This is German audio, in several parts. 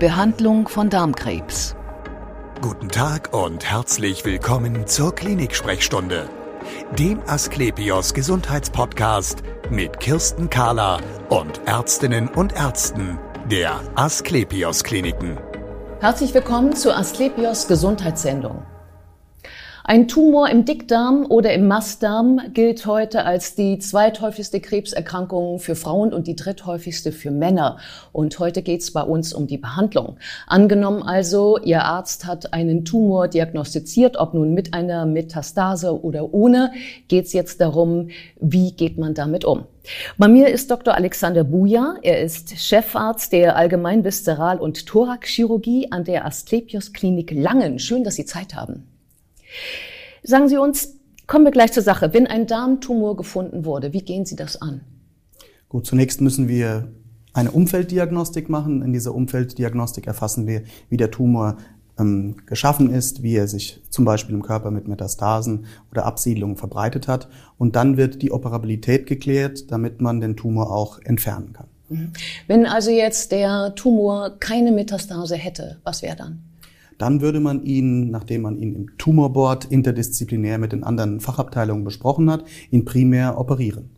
Behandlung von Darmkrebs. Guten Tag und herzlich willkommen zur Klinik-Sprechstunde, dem Asklepios Gesundheitspodcast mit Kirsten Kahler und Ärztinnen und Ärzten der Asklepios Kliniken. Herzlich willkommen zur Asklepios Gesundheitssendung. Ein Tumor im Dickdarm oder im Mastdarm gilt heute als die zweithäufigste Krebserkrankung für Frauen und die dritthäufigste für Männer. Und heute geht es bei uns um die Behandlung. Angenommen also, Ihr Arzt hat einen Tumor diagnostiziert, ob nun mit einer Metastase oder ohne, geht es jetzt darum, wie geht man damit um. Bei mir ist Dr. Alexander Buja. Er ist Chefarzt der Allgemein Viszeral- und Thoraxchirurgie an der Asklepios Klinik Langen. Schön, dass Sie Zeit haben. Sagen Sie uns, kommen wir gleich zur Sache. Wenn ein Darmtumor gefunden wurde, wie gehen Sie das an? Gut, zunächst müssen wir eine Umfelddiagnostik machen. In dieser Umfelddiagnostik erfassen wir, wie der Tumor ähm, geschaffen ist, wie er sich zum Beispiel im Körper mit Metastasen oder Absiedlungen verbreitet hat. Und dann wird die Operabilität geklärt, damit man den Tumor auch entfernen kann. Mhm. Wenn also jetzt der Tumor keine Metastase hätte, was wäre dann? Dann würde man ihn, nachdem man ihn im Tumorboard interdisziplinär mit den anderen Fachabteilungen besprochen hat, ihn primär operieren.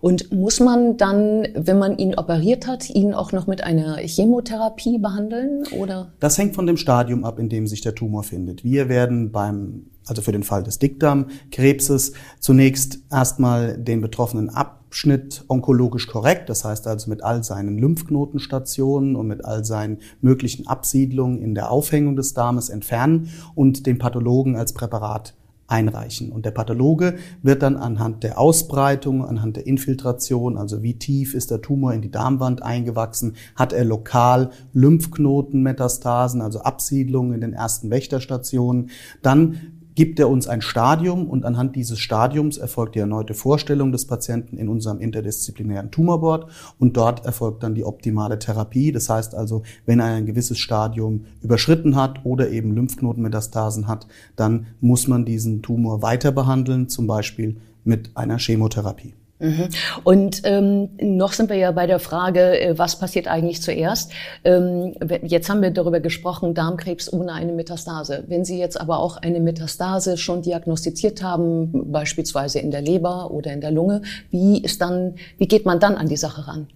Und muss man dann, wenn man ihn operiert hat, ihn auch noch mit einer Chemotherapie behandeln oder? Das hängt von dem Stadium ab, in dem sich der Tumor findet. Wir werden beim, also für den Fall des Dickdarmkrebses, zunächst erstmal den Betroffenen Abschnitt onkologisch korrekt, das heißt also mit all seinen Lymphknotenstationen und mit all seinen möglichen Absiedlungen in der Aufhängung des Darmes entfernen und den Pathologen als Präparat einreichen. Und der Pathologe wird dann anhand der Ausbreitung, anhand der Infiltration, also wie tief ist der Tumor in die Darmwand eingewachsen, hat er lokal Lymphknotenmetastasen, also Absiedlungen in den ersten Wächterstationen, dann gibt er uns ein Stadium und anhand dieses Stadiums erfolgt die erneute Vorstellung des Patienten in unserem interdisziplinären Tumorboard und dort erfolgt dann die optimale Therapie. Das heißt also, wenn er ein gewisses Stadium überschritten hat oder eben Lymphknotenmetastasen hat, dann muss man diesen Tumor weiter behandeln, zum Beispiel mit einer Chemotherapie. Mhm. Und ähm, noch sind wir ja bei der Frage, äh, was passiert eigentlich zuerst? Ähm, jetzt haben wir darüber gesprochen, Darmkrebs ohne eine Metastase. Wenn Sie jetzt aber auch eine Metastase schon diagnostiziert haben, beispielsweise in der Leber oder in der Lunge, wie ist dann, wie geht man dann an die Sache ran?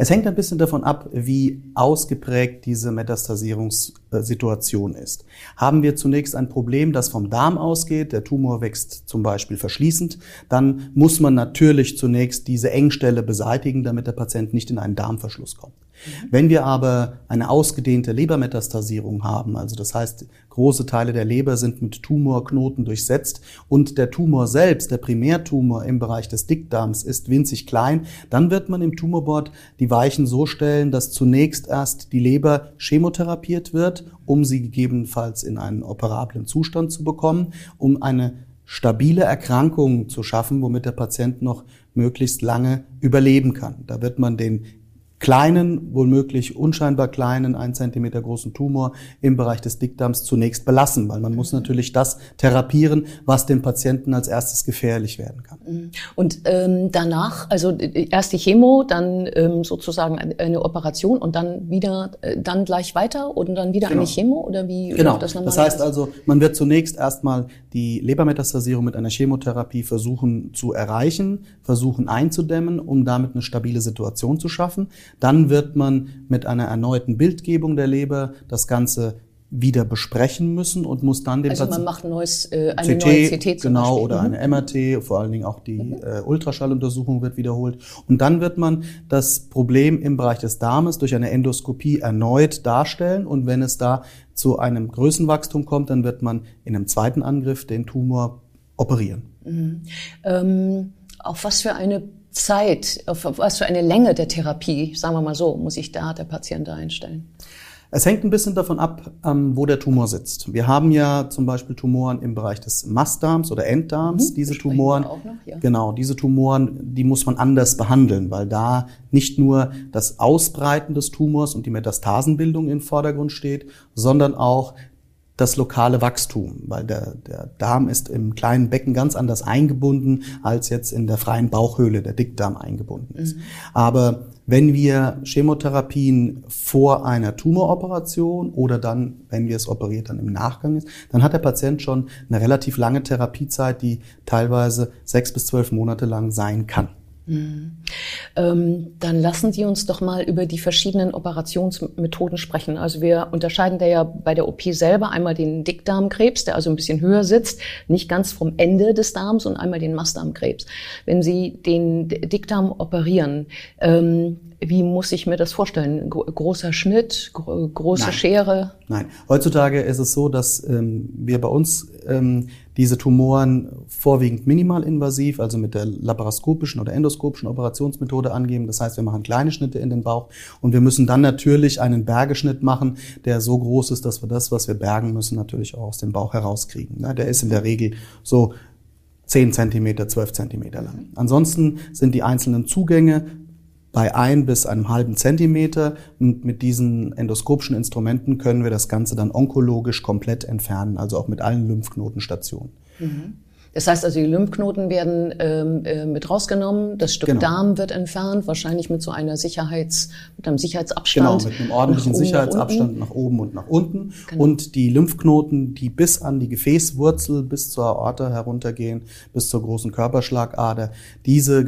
Es hängt ein bisschen davon ab, wie ausgeprägt diese Metastasierungssituation ist. Haben wir zunächst ein Problem, das vom Darm ausgeht, der Tumor wächst zum Beispiel verschließend, dann muss man natürlich zunächst diese Engstelle beseitigen, damit der Patient nicht in einen Darmverschluss kommt. Mhm. Wenn wir aber eine ausgedehnte Lebermetastasierung haben, also das heißt, große Teile der Leber sind mit Tumorknoten durchsetzt und der Tumor selbst, der Primärtumor im Bereich des Dickdarms ist winzig klein, dann wird man im Tumorboard die Weichen so stellen, dass zunächst erst die Leber chemotherapiert wird, um sie gegebenenfalls in einen operablen Zustand zu bekommen, um eine stabile Erkrankung zu schaffen, womit der Patient noch möglichst lange überleben kann. Da wird man den kleinen, wohlmöglich unscheinbar kleinen, ein Zentimeter großen Tumor im Bereich des Dickdarms zunächst belassen, weil man muss natürlich das therapieren, was dem Patienten als erstes gefährlich werden kann. Mhm. Und ähm, danach, also äh, erst die Chemo, dann ähm, sozusagen eine Operation und dann wieder, äh, dann gleich weiter und dann wieder genau. eine Chemo oder wie? Genau. Das, das heißt also, man wird zunächst erstmal die Lebermetastasierung mit einer Chemotherapie versuchen zu erreichen, versuchen einzudämmen, um damit eine stabile Situation zu schaffen. Dann wird man mit einer erneuten Bildgebung der Leber das Ganze wieder besprechen müssen und muss dann den also man macht ein neues, äh, eine CT, neue CT zum genau Beispiel. oder mhm. eine MRT, vor allen Dingen auch die mhm. äh, Ultraschalluntersuchung wird wiederholt und dann wird man das Problem im Bereich des Darmes durch eine Endoskopie erneut darstellen und wenn es da zu einem Größenwachstum kommt, dann wird man in einem zweiten Angriff den Tumor operieren. Mhm. Ähm, auf was für eine Zeit, auf was für eine Länge der Therapie, sagen wir mal so, muss sich da der Patient einstellen? Es hängt ein bisschen davon ab, ähm, wo der Tumor sitzt. Wir haben ja zum Beispiel Tumoren im Bereich des Mastdarms oder Enddarms. Mhm, diese Tumoren, noch, ja. genau, diese Tumoren, die muss man anders behandeln, weil da nicht nur das Ausbreiten des Tumors und die Metastasenbildung im Vordergrund steht, sondern auch das lokale Wachstum, weil der, der Darm ist im kleinen Becken ganz anders eingebunden, als jetzt in der freien Bauchhöhle der Dickdarm eingebunden ist. Mhm. Aber wenn wir Chemotherapien vor einer Tumoroperation oder dann, wenn wir es operiert, dann im Nachgang ist, dann hat der Patient schon eine relativ lange Therapiezeit, die teilweise sechs bis zwölf Monate lang sein kann. Mhm. Ähm, dann lassen Sie uns doch mal über die verschiedenen Operationsmethoden sprechen. Also wir unterscheiden da ja bei der OP selber einmal den Dickdarmkrebs, der also ein bisschen höher sitzt, nicht ganz vom Ende des Darms und einmal den Mastdarmkrebs. Wenn Sie den Dickdarm operieren, ähm, wie muss ich mir das vorstellen? Großer Schnitt, große Nein. Schere? Nein, heutzutage ist es so, dass ähm, wir bei uns ähm, diese Tumoren vorwiegend minimalinvasiv, also mit der laparoskopischen oder endoskopischen Operationsmethode angeben. Das heißt, wir machen kleine Schnitte in den Bauch und wir müssen dann natürlich einen Bergeschnitt machen, der so groß ist, dass wir das, was wir bergen müssen, natürlich auch aus dem Bauch herauskriegen. Der ist in der Regel so 10 Zentimeter, 12 Zentimeter lang. Ansonsten sind die einzelnen Zugänge bei ein bis einem halben Zentimeter. Und mit diesen endoskopischen Instrumenten können wir das Ganze dann onkologisch komplett entfernen, also auch mit allen Lymphknotenstationen. Mhm. Das heißt also, die Lymphknoten werden ähm, äh, mit rausgenommen, das Stück genau. Darm wird entfernt, wahrscheinlich mit so einer Sicherheits, mit einem Sicherheitsabstand. Genau, mit einem ordentlichen nach Sicherheitsabstand nach, oben und nach unten. Genau. Und die Lymphknoten, die bis an die Gefäßwurzel, bis zur Aorta heruntergehen, bis zur großen Körperschlagader, diese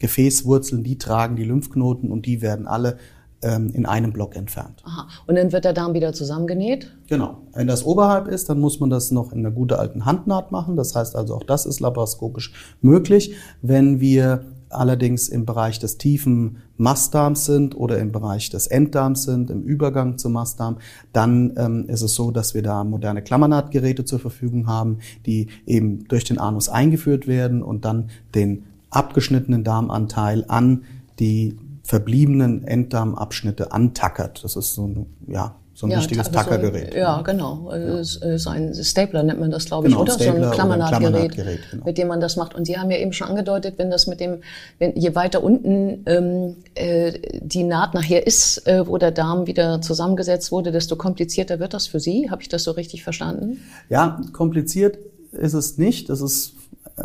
Gefäßwurzeln, die tragen die Lymphknoten und die werden alle ähm, in einem Block entfernt. Aha. Und dann wird der Darm wieder zusammengenäht? Genau. Wenn das oberhalb ist, dann muss man das noch in einer guten alten Handnaht machen. Das heißt also, auch das ist laparoskopisch möglich. Wenn wir allerdings im Bereich des tiefen Mastdarms sind oder im Bereich des Enddarms sind, im Übergang zum Mastdarm, dann ähm, ist es so, dass wir da moderne Klammernahtgeräte zur Verfügung haben, die eben durch den Anus eingeführt werden und dann den abgeschnittenen Darmanteil an die verbliebenen Enddarmabschnitte antackert. Das ist so ein, ja, so ein ja, richtiges Tackergerät. So, ja, genau. Ja. So ein Stapler nennt man das, glaube ich, genau, oder? Stapler so ein Klammernahtgerät, Klammernahtgerät genau. mit dem man das macht. Und Sie haben ja eben schon angedeutet, wenn das mit dem, wenn je weiter unten ähm, äh, die Naht nachher ist, äh, wo der Darm wieder zusammengesetzt wurde, desto komplizierter wird das für Sie. Habe ich das so richtig verstanden? Ja, kompliziert ist es nicht. Es ist,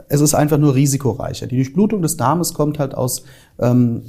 es ist einfach nur risikoreicher. Die Durchblutung des Darmes kommt halt aus ähm,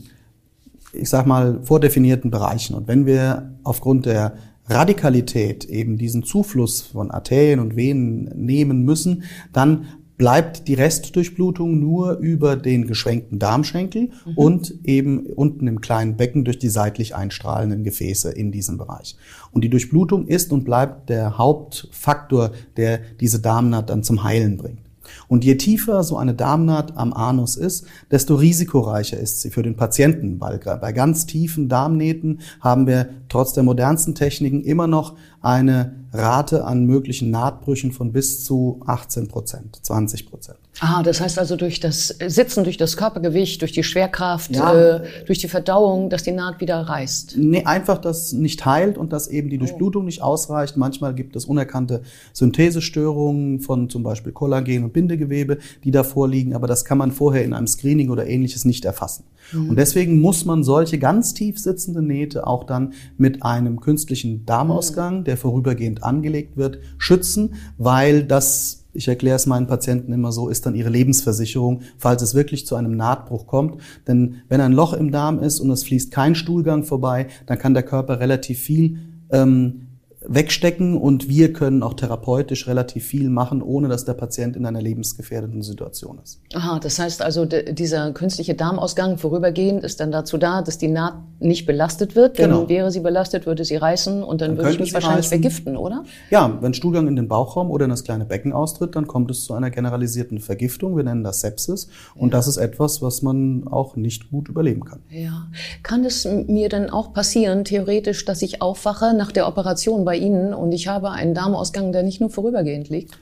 ich sag mal, vordefinierten Bereichen. Und wenn wir aufgrund der Radikalität eben diesen Zufluss von Arterien und Venen nehmen müssen, dann bleibt die Restdurchblutung nur über den geschwenkten Darmschenkel mhm. und eben unten im kleinen Becken durch die seitlich einstrahlenden Gefäße in diesem Bereich. Und die Durchblutung ist und bleibt der Hauptfaktor, der diese Darmnaht dann zum Heilen bringt. Und je tiefer so eine Darmnaht am Anus ist, desto risikoreicher ist sie für den Patienten, bei ganz tiefen Darmnähten haben wir trotz der modernsten Techniken immer noch eine Rate an möglichen Nahtbrüchen von bis zu 18 Prozent, 20 Prozent. Ah, das heißt also durch das Sitzen, durch das Körpergewicht, durch die Schwerkraft, ja. äh, durch die Verdauung, dass die Naht wieder reißt? Nee, einfach, dass nicht heilt und dass eben die Durchblutung oh. nicht ausreicht. Manchmal gibt es unerkannte Synthesestörungen von zum Beispiel Kollagen und Bindegewebe, die da vorliegen, aber das kann man vorher in einem Screening oder ähnliches nicht erfassen. Mhm. Und deswegen muss man solche ganz tief sitzende Nähte auch dann mit einem künstlichen Darmausgang, mhm. Der vorübergehend angelegt wird, schützen, weil das ich erkläre es meinen Patienten immer so, ist dann ihre Lebensversicherung, falls es wirklich zu einem Nahtbruch kommt. Denn wenn ein Loch im Darm ist und es fließt kein Stuhlgang vorbei, dann kann der Körper relativ viel ähm, wegstecken und wir können auch therapeutisch relativ viel machen, ohne dass der Patient in einer lebensgefährdenden Situation ist. Aha, das heißt also, dieser künstliche Darmausgang vorübergehend ist dann dazu da, dass die Naht nicht belastet wird. Denn genau. wäre sie belastet, würde sie reißen und dann, dann würde ich mich wahrscheinlich reißen. vergiften, oder? Ja, wenn Stuhlgang in den Bauchraum oder in das kleine Becken austritt, dann kommt es zu einer generalisierten Vergiftung. Wir nennen das Sepsis. Und ja. das ist etwas, was man auch nicht gut überleben kann. Ja. Kann es mir dann auch passieren, theoretisch, dass ich aufwache nach der Operation bei Ihnen und ich habe einen Darmausgang, der nicht nur vorübergehend liegt?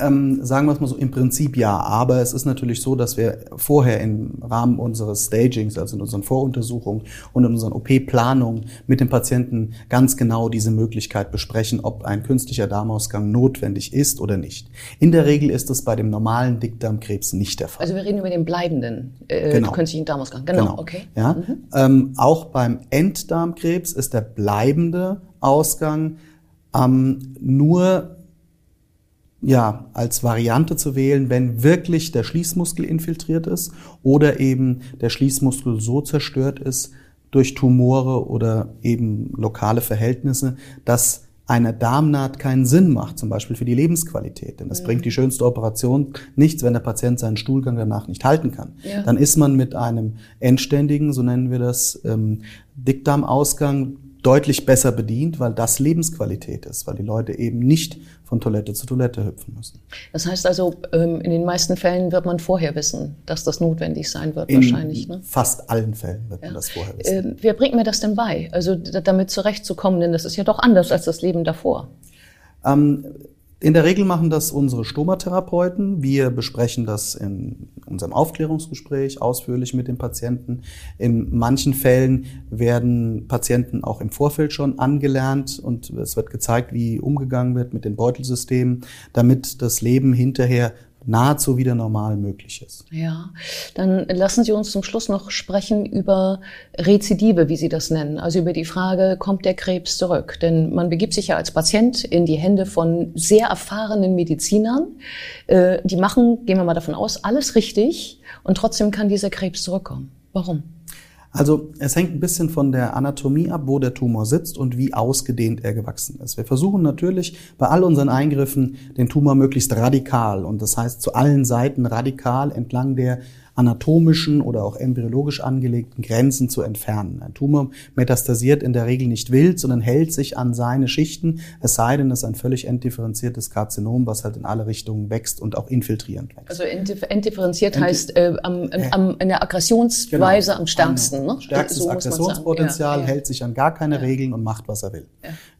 Ähm, sagen wir es mal so, im Prinzip ja. Aber es ist natürlich so, dass wir vorher im Rahmen unseres Stagings, also in unseren Voruntersuchungen und in unseren OP-Planungen mit dem Patienten ganz genau diese Möglichkeit besprechen, ob ein künstlicher Darmausgang notwendig ist oder nicht. In der Regel ist es bei dem normalen Dickdarmkrebs nicht der Fall. Also wir reden über den bleibenden äh, genau. künstlichen Darmausgang. Genau, genau. okay. Ja? Mhm. Ähm, auch beim Enddarmkrebs ist der bleibende Ausgang ähm, nur ja, als Variante zu wählen, wenn wirklich der Schließmuskel infiltriert ist oder eben der Schließmuskel so zerstört ist durch Tumore oder eben lokale Verhältnisse, dass eine Darmnaht keinen Sinn macht, zum Beispiel für die Lebensqualität. Denn das ja. bringt die schönste Operation nichts, wenn der Patient seinen Stuhlgang danach nicht halten kann. Ja. Dann ist man mit einem endständigen, so nennen wir das, ähm, Dickdarmausgang deutlich besser bedient, weil das Lebensqualität ist, weil die Leute eben nicht von Toilette zu Toilette hüpfen müssen. Das heißt also, ähm, in den meisten Fällen wird man vorher wissen, dass das notwendig sein wird, in wahrscheinlich. Ne? Fast allen Fällen wird ja. man das vorher wissen. Ähm, wer bringt mir das denn bei? Also damit zurechtzukommen, denn das ist ja doch anders als das Leben davor. Ähm, in der Regel machen das unsere Stomatherapeuten. Wir besprechen das in unserem Aufklärungsgespräch ausführlich mit den Patienten. In manchen Fällen werden Patienten auch im Vorfeld schon angelernt und es wird gezeigt, wie umgegangen wird mit den Beutelsystemen, damit das Leben hinterher nahezu wieder normal möglich ist. Ja, dann lassen Sie uns zum Schluss noch sprechen über Rezidive, wie Sie das nennen, also über die Frage, kommt der Krebs zurück? Denn man begibt sich ja als Patient in die Hände von sehr erfahrenen Medizinern. Äh, die machen, gehen wir mal davon aus, alles richtig und trotzdem kann dieser Krebs zurückkommen. Warum? Also es hängt ein bisschen von der Anatomie ab, wo der Tumor sitzt und wie ausgedehnt er gewachsen ist. Wir versuchen natürlich bei all unseren Eingriffen den Tumor möglichst radikal und das heißt zu allen Seiten radikal entlang der anatomischen oder auch embryologisch angelegten Grenzen zu entfernen. Ein Tumor metastasiert in der Regel nicht wild, sondern hält sich an seine Schichten, es sei denn, es ist ein völlig entdifferenziertes Karzinom, was halt in alle Richtungen wächst und auch infiltrierend wächst. Also entdifferenziert Ent heißt äh, am, am, in der Aggressionsweise genau. am stärksten. Ne? Stärkstes so Aggressionspotenzial, ja, ja. hält sich an gar keine ja. Regeln und macht, was er will.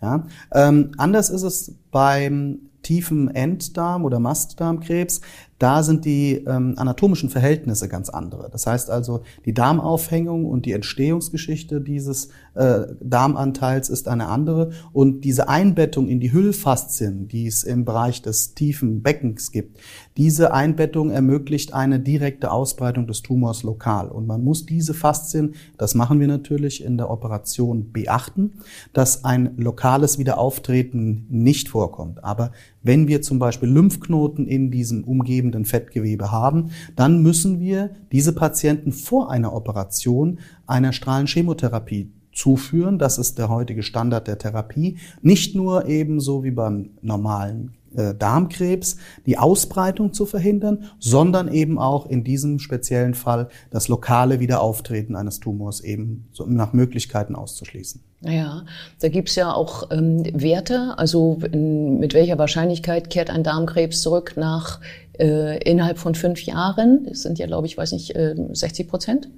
Ja. Ähm, anders ist es beim tiefen Enddarm oder Mastdarmkrebs, da sind die ähm, anatomischen Verhältnisse ganz andere. Das heißt also, die Darmaufhängung und die Entstehungsgeschichte dieses äh, Darmanteils ist eine andere. Und diese Einbettung in die Hüllfaszien, die es im Bereich des tiefen Beckens gibt, diese Einbettung ermöglicht eine direkte Ausbreitung des Tumors lokal. Und man muss diese Faszien, das machen wir natürlich in der Operation, beachten, dass ein lokales Wiederauftreten nicht vorkommt. Aber wenn wir zum Beispiel Lymphknoten in diesem umgebenden Fettgewebe haben, dann müssen wir diese Patienten vor einer Operation einer Strahlenchemotherapie zuführen. Das ist der heutige Standard der Therapie. Nicht nur ebenso wie beim normalen äh, Darmkrebs die Ausbreitung zu verhindern, sondern eben auch in diesem speziellen Fall das lokale Wiederauftreten eines Tumors eben so nach Möglichkeiten auszuschließen. Ja, da gibt's ja auch ähm, Werte, also in, mit welcher Wahrscheinlichkeit kehrt ein Darmkrebs zurück nach äh, innerhalb von fünf Jahren. Das sind ja, glaube ich, weiß nicht, äh, 60 Prozent.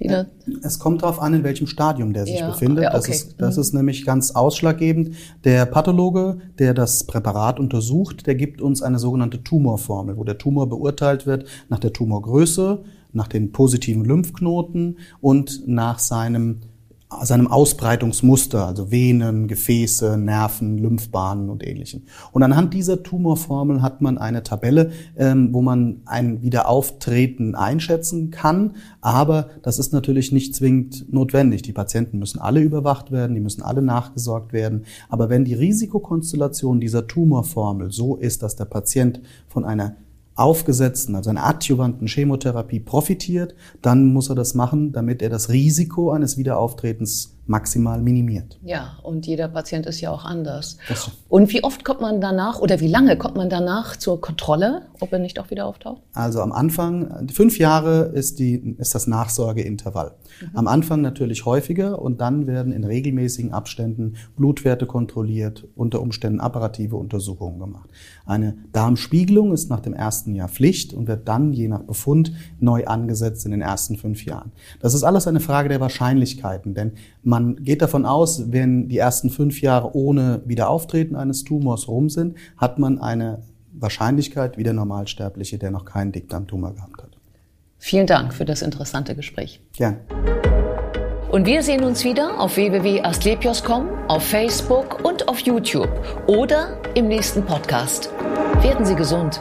Ja, es kommt darauf an, in welchem Stadium der sich ja, befindet. Ja, okay. Das, ist, das mhm. ist nämlich ganz ausschlaggebend. Der Pathologe, der das Präparat untersucht, der gibt uns eine sogenannte Tumorformel, wo der Tumor beurteilt wird nach der Tumorgröße, nach den positiven Lymphknoten und nach seinem seinem Ausbreitungsmuster, also Venen, Gefäße, Nerven, Lymphbahnen und ähnlichem. Und anhand dieser Tumorformel hat man eine Tabelle, ähm, wo man ein Wiederauftreten einschätzen kann. Aber das ist natürlich nicht zwingend notwendig. Die Patienten müssen alle überwacht werden, die müssen alle nachgesorgt werden. Aber wenn die Risikokonstellation dieser Tumorformel so ist, dass der Patient von einer aufgesetzten, also einer adjuvanten Chemotherapie profitiert, dann muss er das machen, damit er das Risiko eines Wiederauftretens maximal minimiert. Ja, und jeder Patient ist ja auch anders. Das und wie oft kommt man danach oder wie lange kommt man danach zur Kontrolle, ob er nicht auch wieder auftaucht? Also am Anfang, fünf Jahre ist, die, ist das Nachsorgeintervall. Mhm. Am Anfang natürlich häufiger und dann werden in regelmäßigen Abständen Blutwerte kontrolliert, unter Umständen apparative Untersuchungen gemacht. Eine Darmspiegelung ist nach dem ersten Jahr Pflicht und wird dann je nach Befund neu angesetzt in den ersten fünf Jahren. Das ist alles eine Frage der Wahrscheinlichkeiten, denn man geht davon aus, wenn die ersten fünf Jahre ohne Wiederauftreten eines Tumors rum sind, hat man eine Wahrscheinlichkeit wie der Normalsterbliche, der noch keinen Dickdarmtumor gehabt hat. Vielen Dank für das interessante Gespräch. Gern. Und wir sehen uns wieder auf www.astlepios.com, auf Facebook und auf YouTube oder im nächsten Podcast. Werden Sie gesund.